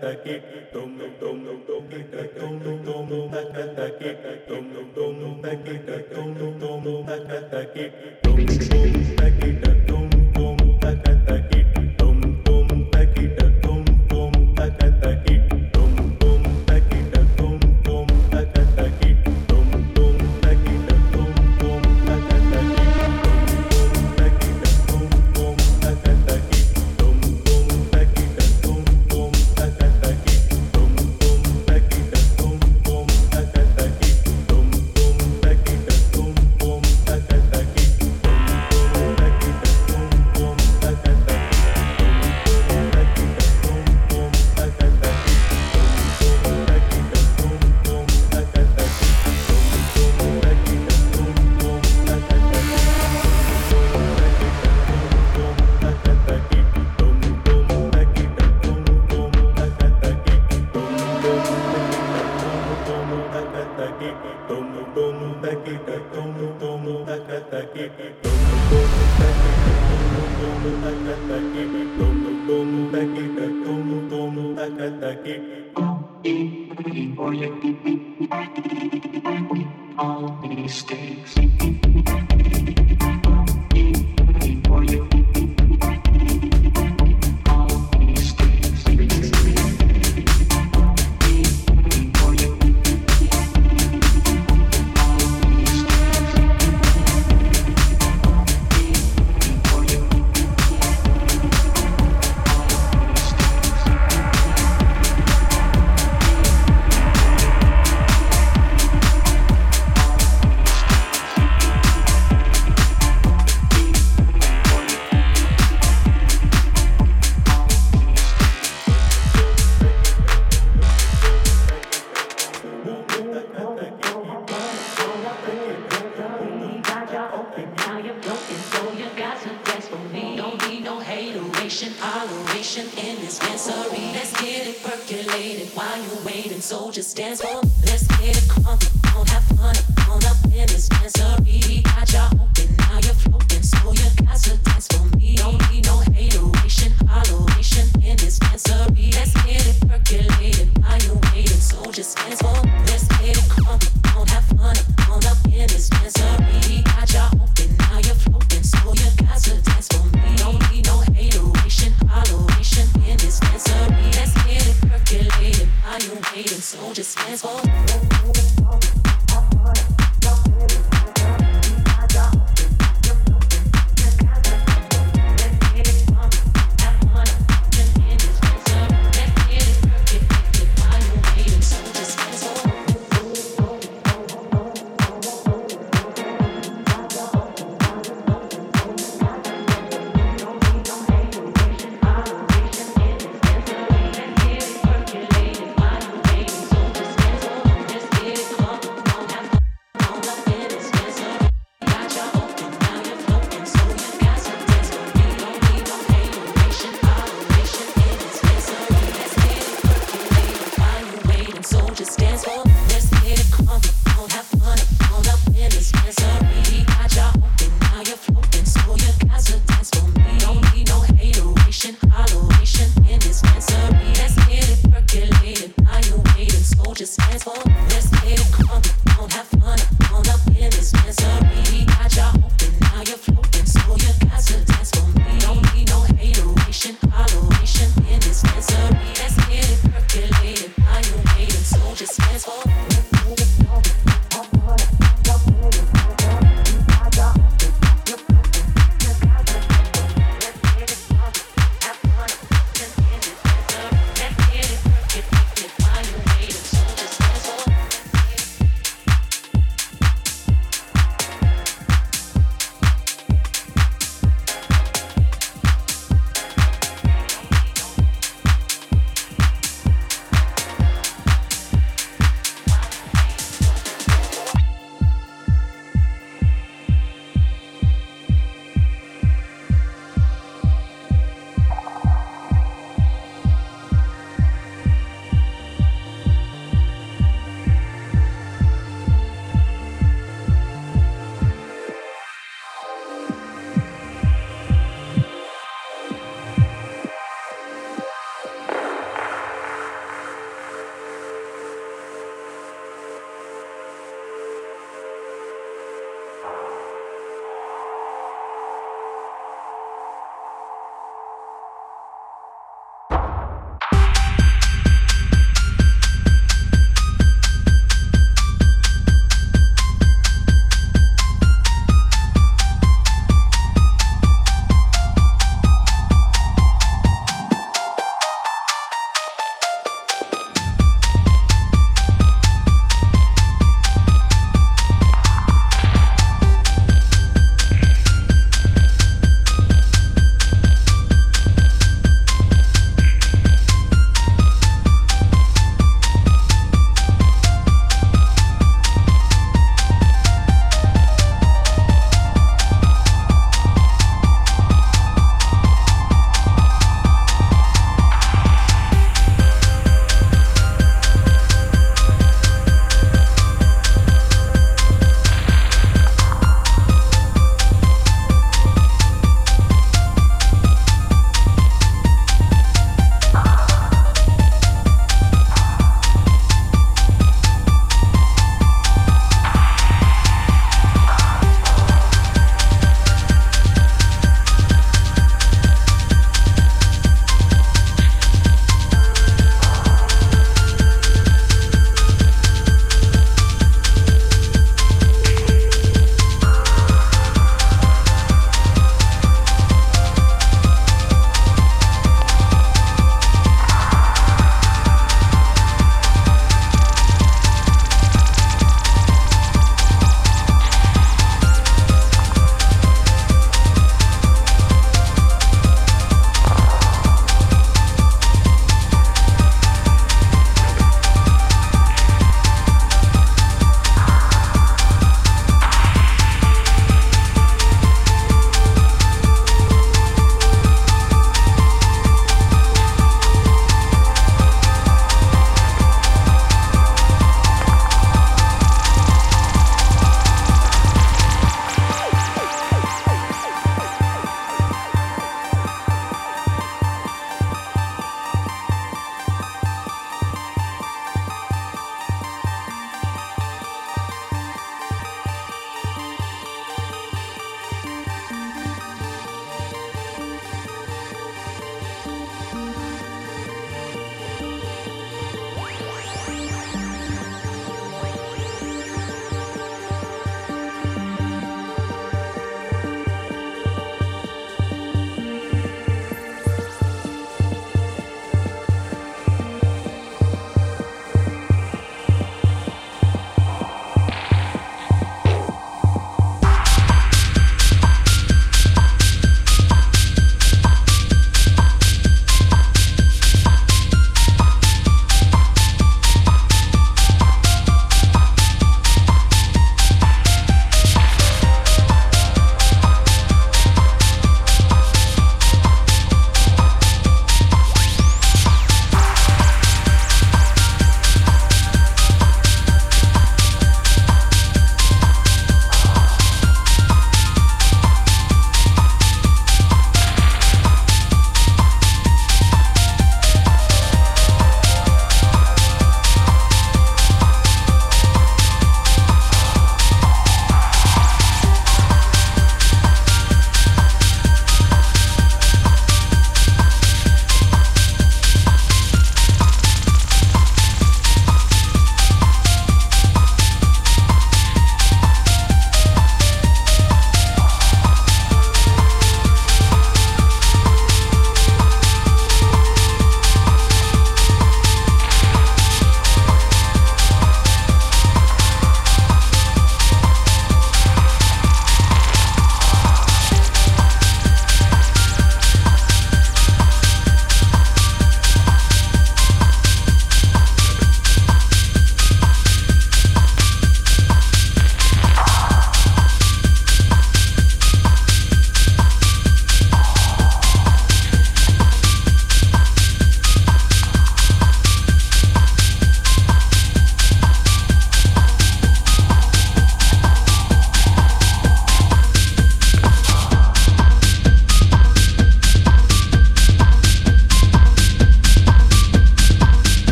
So just dance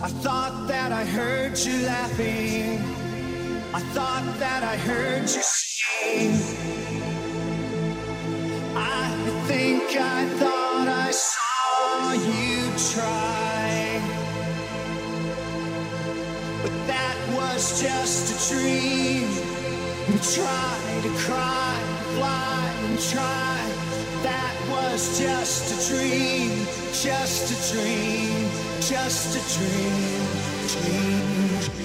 I thought that I heard you laughing. I thought that I heard you sing. I think I thought I saw you try. But that was just a dream. And try to cry, fly and try. That was just a dream, just a dream, just a dream, dream,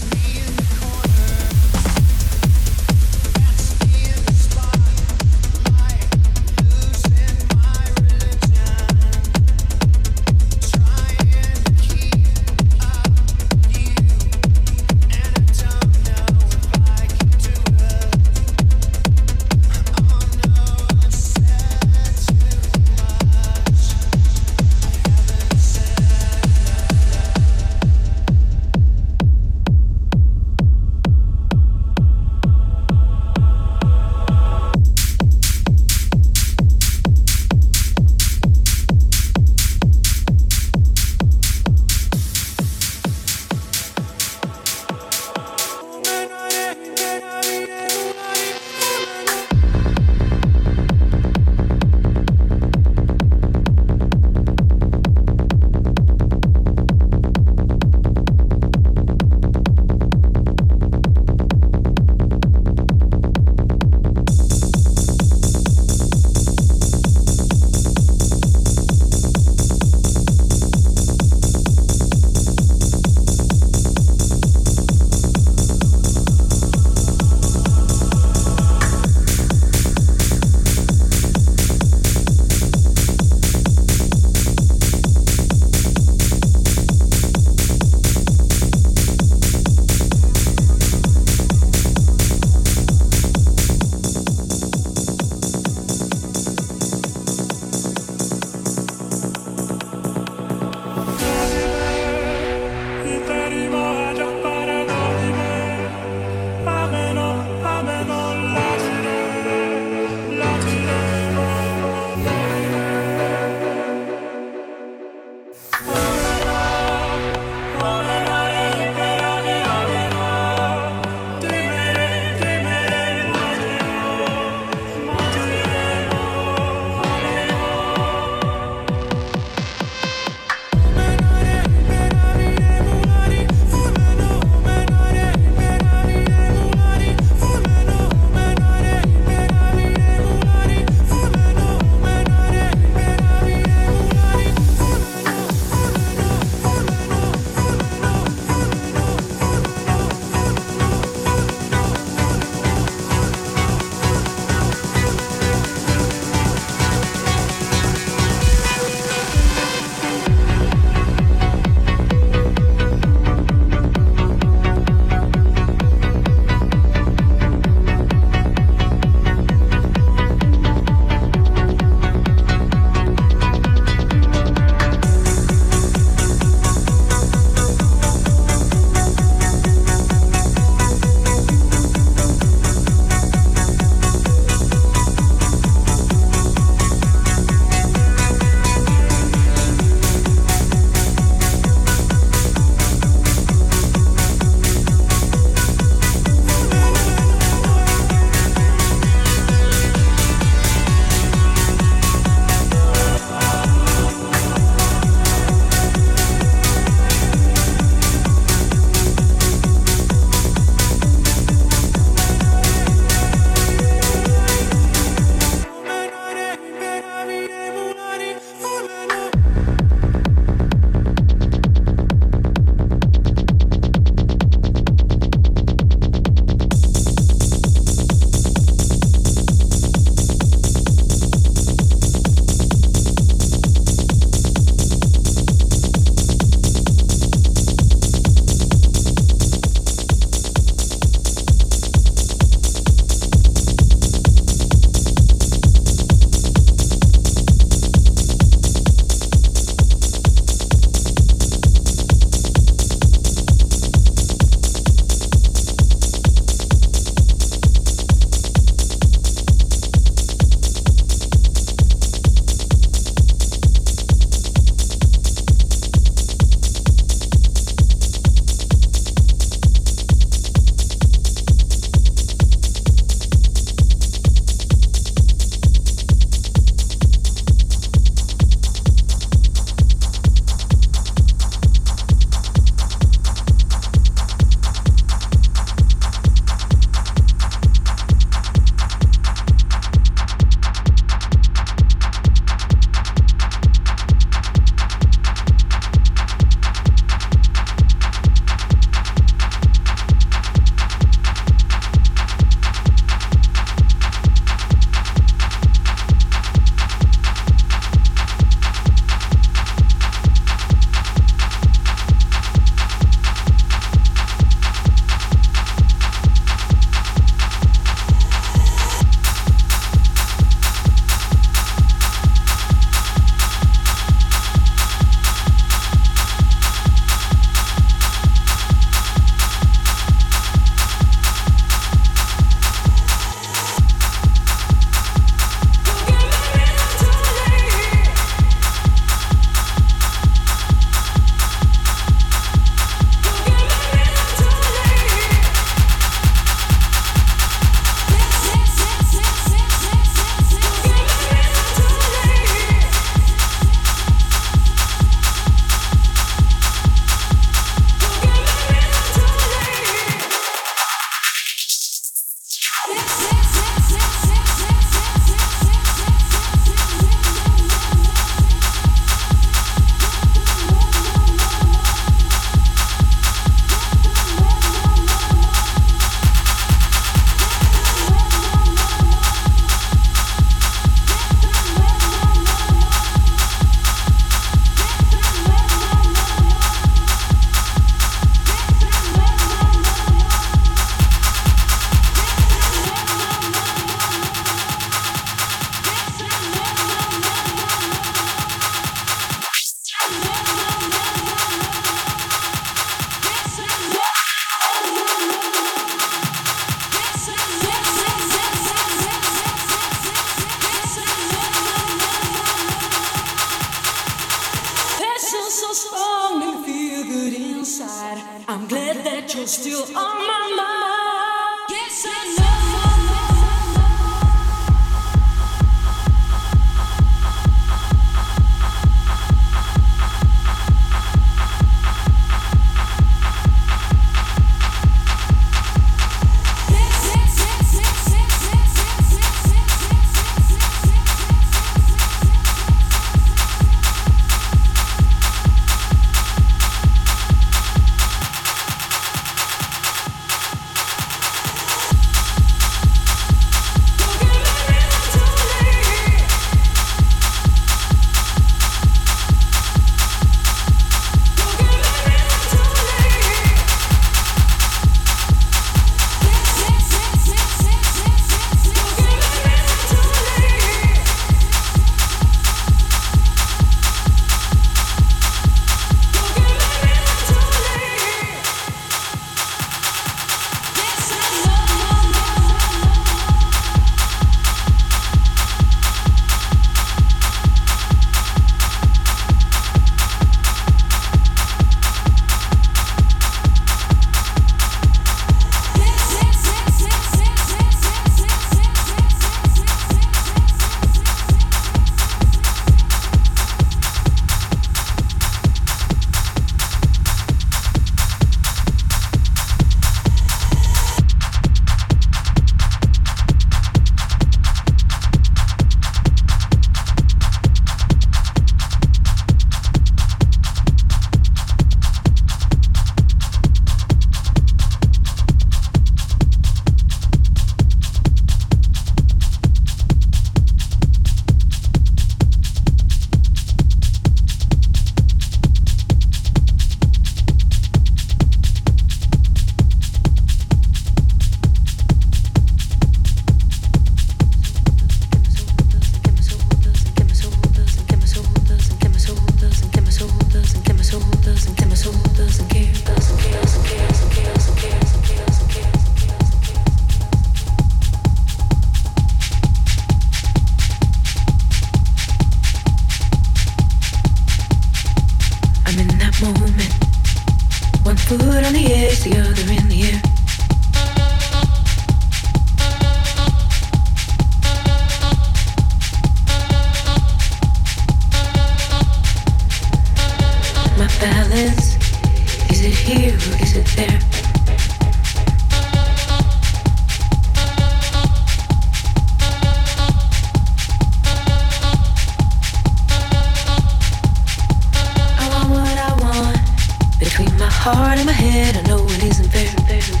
heart in my head, I know it isn't fair.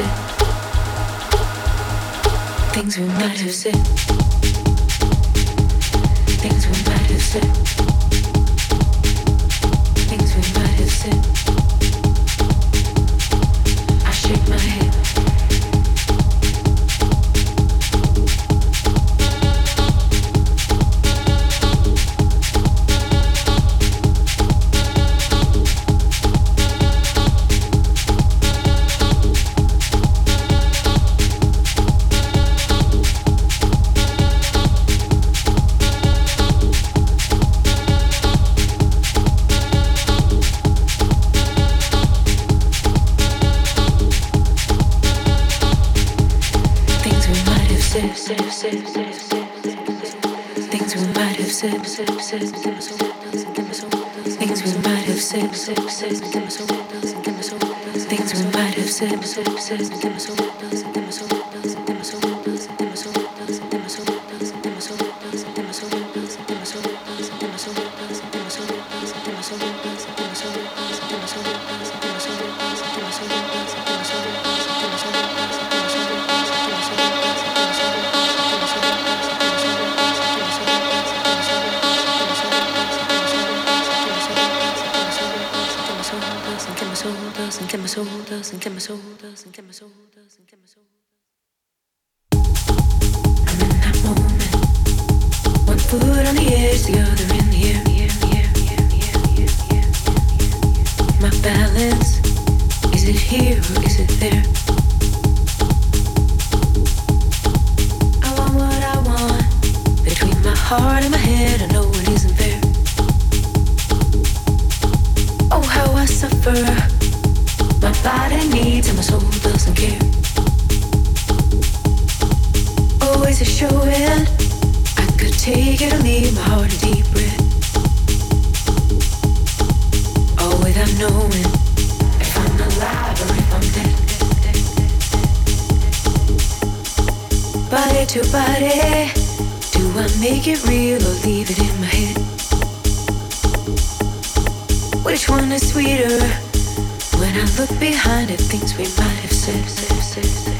said, things we might have said. Você, você, você, my my. I'm in that moment, one foot on the edge, the other in the air. My balance, is it here or is it there? I want what I want between my heart and my head. I know it isn't fair. Oh, how I suffer body needs and my soul doesn't care. Always a showing. I could take it or leave my heart a deep breath. All without knowing if I'm alive or if I'm dead. Body to body, do I make it real or leave it in my head? Which one is sweeter? When I look behind at things we might have said, said, said, said.